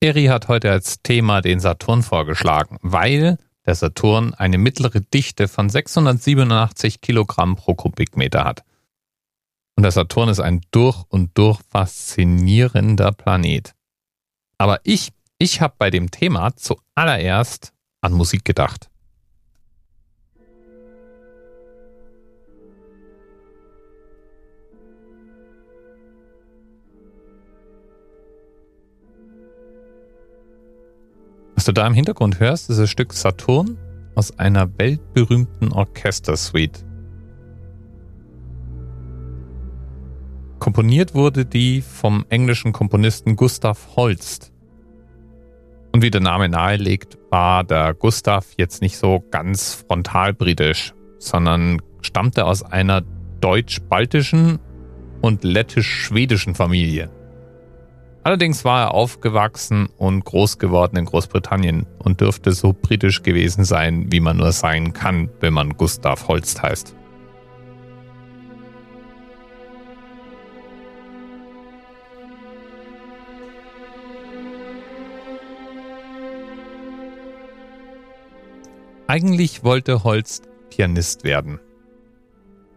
Eri hat heute als Thema den Saturn vorgeschlagen, weil der Saturn eine mittlere Dichte von 687 Kilogramm pro Kubikmeter hat. Und der Saturn ist ein durch und durch faszinierender Planet. Aber ich, ich habe bei dem Thema zuallererst an Musik gedacht. Du da im Hintergrund hörst, ist das Stück Saturn aus einer weltberühmten Orchestersuite. Komponiert wurde die vom englischen Komponisten Gustav Holst. Und wie der Name nahelegt, war der Gustav jetzt nicht so ganz frontal britisch, sondern stammte aus einer deutsch-baltischen und lettisch-schwedischen Familie. Allerdings war er aufgewachsen und groß geworden in Großbritannien und dürfte so britisch gewesen sein, wie man nur sein kann, wenn man Gustav Holst heißt. Eigentlich wollte Holst Pianist werden.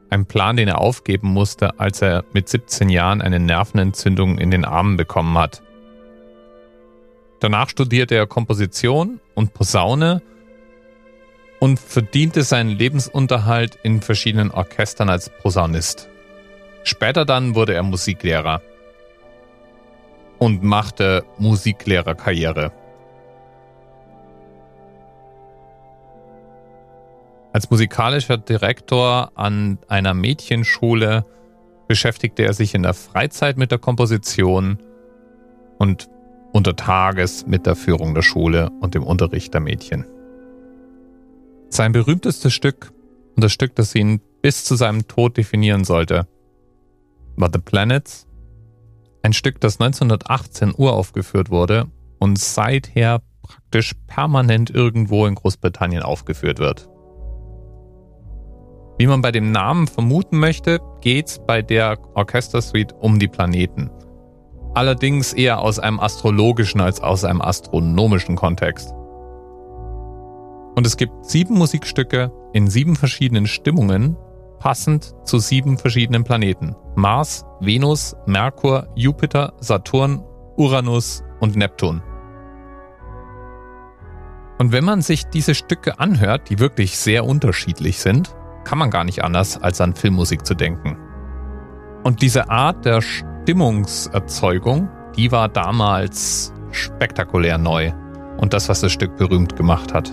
Ein Plan, den er aufgeben musste, als er mit 17 Jahren eine Nervenentzündung in den Armen bekommen hat. Danach studierte er Komposition und Posaune und verdiente seinen Lebensunterhalt in verschiedenen Orchestern als Posaunist. Später dann wurde er Musiklehrer und machte Musiklehrerkarriere. Als musikalischer Direktor an einer Mädchenschule beschäftigte er sich in der Freizeit mit der Komposition und unter Tages mit der Führung der Schule und dem Unterricht der Mädchen. Sein berühmtestes Stück und das Stück, das ihn bis zu seinem Tod definieren sollte, war The Planets, ein Stück, das 1918 uraufgeführt wurde und seither praktisch permanent irgendwo in Großbritannien aufgeführt wird. Wie man bei dem Namen vermuten möchte, geht's bei der Orchestersuite um die Planeten. Allerdings eher aus einem astrologischen als aus einem astronomischen Kontext. Und es gibt sieben Musikstücke in sieben verschiedenen Stimmungen, passend zu sieben verschiedenen Planeten. Mars, Venus, Merkur, Jupiter, Saturn, Uranus und Neptun. Und wenn man sich diese Stücke anhört, die wirklich sehr unterschiedlich sind, kann man gar nicht anders, als an Filmmusik zu denken. Und diese Art der Stimmungserzeugung, die war damals spektakulär neu und das, was das Stück berühmt gemacht hat.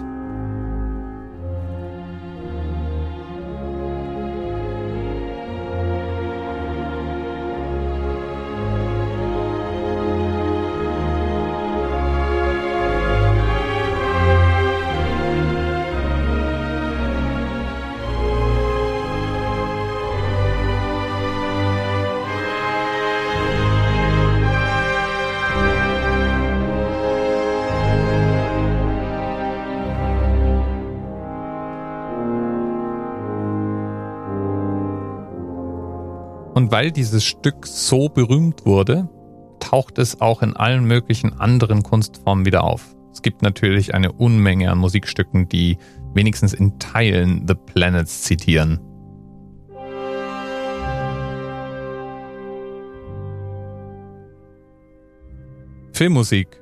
Und weil dieses Stück so berühmt wurde, taucht es auch in allen möglichen anderen Kunstformen wieder auf. Es gibt natürlich eine Unmenge an Musikstücken, die wenigstens in Teilen The Planets zitieren. Filmmusik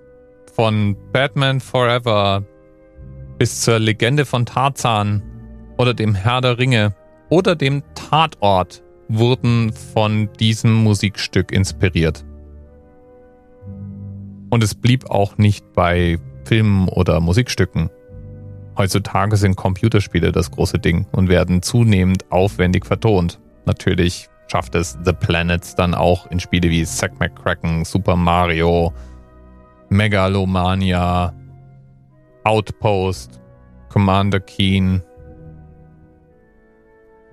von Batman Forever bis zur Legende von Tarzan oder dem Herr der Ringe oder dem Tatort wurden von diesem Musikstück inspiriert. Und es blieb auch nicht bei Filmen oder Musikstücken. Heutzutage sind Computerspiele das große Ding und werden zunehmend aufwendig vertont. Natürlich schafft es The Planets dann auch in Spiele wie Zack McCracken, Super Mario, Megalomania, Outpost, Commander Keen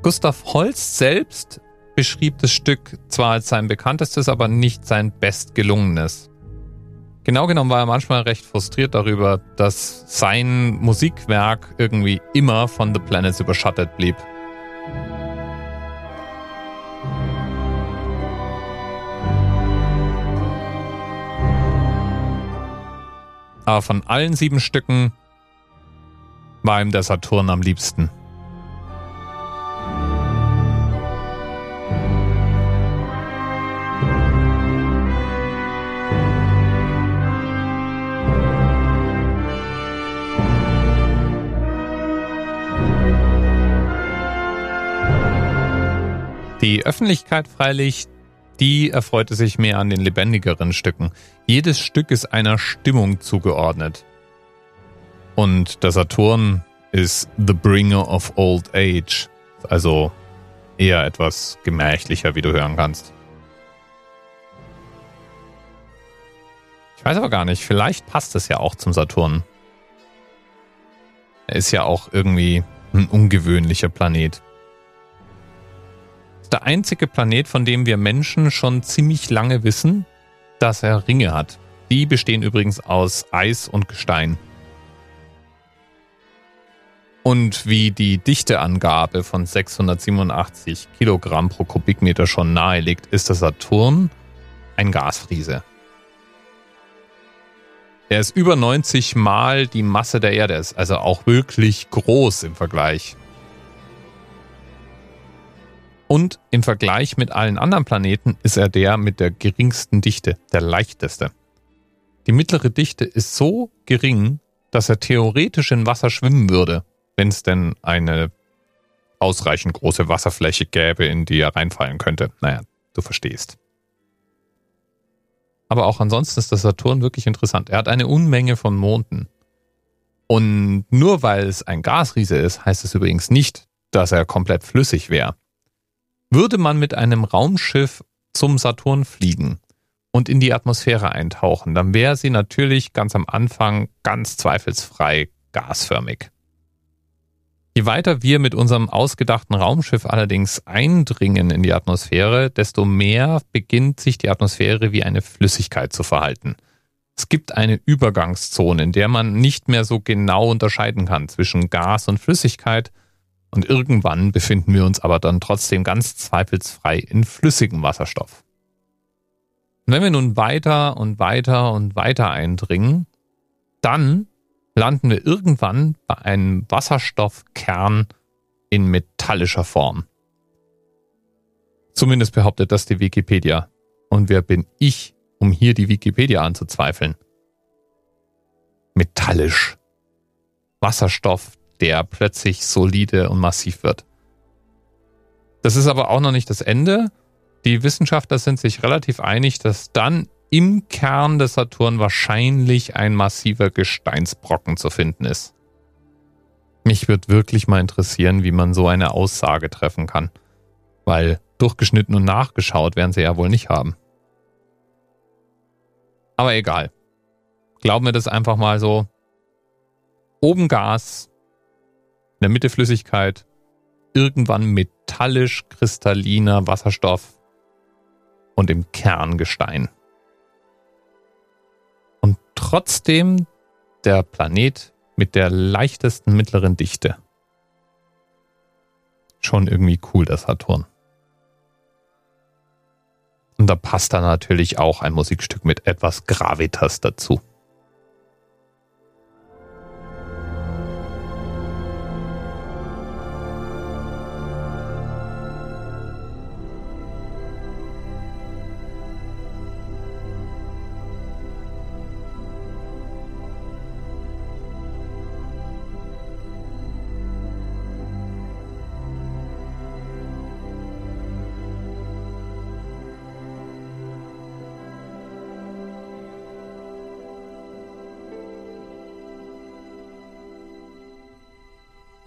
Gustav Holst selbst beschrieb das Stück zwar als sein bekanntestes, aber nicht sein bestgelungenes. Genau genommen war er manchmal recht frustriert darüber, dass sein Musikwerk irgendwie immer von The Planets überschattet blieb. Aber von allen sieben Stücken war ihm der Saturn am liebsten. Die Öffentlichkeit freilich, die erfreute sich mehr an den lebendigeren Stücken. Jedes Stück ist einer Stimmung zugeordnet. Und der Saturn ist The Bringer of Old Age, also eher etwas gemächlicher, wie du hören kannst. Ich weiß aber gar nicht, vielleicht passt es ja auch zum Saturn. Er ist ja auch irgendwie ein ungewöhnlicher Planet der einzige Planet, von dem wir Menschen schon ziemlich lange wissen, dass er Ringe hat. Die bestehen übrigens aus Eis und Gestein. Und wie die Dichteangabe von 687 Kilogramm pro Kubikmeter schon nahelegt, ist der Saturn ein Gasfriese. Er ist über 90 Mal die Masse der Erde, ist also auch wirklich groß im Vergleich. Und im Vergleich mit allen anderen Planeten ist er der mit der geringsten Dichte, der leichteste. Die mittlere Dichte ist so gering, dass er theoretisch in Wasser schwimmen würde, wenn es denn eine ausreichend große Wasserfläche gäbe, in die er reinfallen könnte. Naja, du verstehst. Aber auch ansonsten ist der Saturn wirklich interessant. Er hat eine Unmenge von Monden. Und nur weil es ein Gasriese ist, heißt es übrigens nicht, dass er komplett flüssig wäre. Würde man mit einem Raumschiff zum Saturn fliegen und in die Atmosphäre eintauchen, dann wäre sie natürlich ganz am Anfang ganz zweifelsfrei gasförmig. Je weiter wir mit unserem ausgedachten Raumschiff allerdings eindringen in die Atmosphäre, desto mehr beginnt sich die Atmosphäre wie eine Flüssigkeit zu verhalten. Es gibt eine Übergangszone, in der man nicht mehr so genau unterscheiden kann zwischen Gas und Flüssigkeit und irgendwann befinden wir uns aber dann trotzdem ganz zweifelsfrei in flüssigem Wasserstoff. Und wenn wir nun weiter und weiter und weiter eindringen, dann landen wir irgendwann bei einem Wasserstoffkern in metallischer Form. Zumindest behauptet das die Wikipedia. Und wer bin ich, um hier die Wikipedia anzuzweifeln? Metallisch. Wasserstoff, der plötzlich solide und massiv wird. Das ist aber auch noch nicht das Ende. Die Wissenschaftler sind sich relativ einig, dass dann im Kern des Saturn wahrscheinlich ein massiver Gesteinsbrocken zu finden ist. Mich würde wirklich mal interessieren, wie man so eine Aussage treffen kann. Weil durchgeschnitten und nachgeschaut werden sie ja wohl nicht haben. Aber egal. Glauben wir das einfach mal so. Oben Gas, in der Mitte Flüssigkeit, irgendwann metallisch kristalliner Wasserstoff und im Kern Gestein. Und trotzdem der Planet mit der leichtesten mittleren Dichte. Schon irgendwie cool, das Saturn. Und da passt dann natürlich auch ein Musikstück mit etwas Gravitas dazu.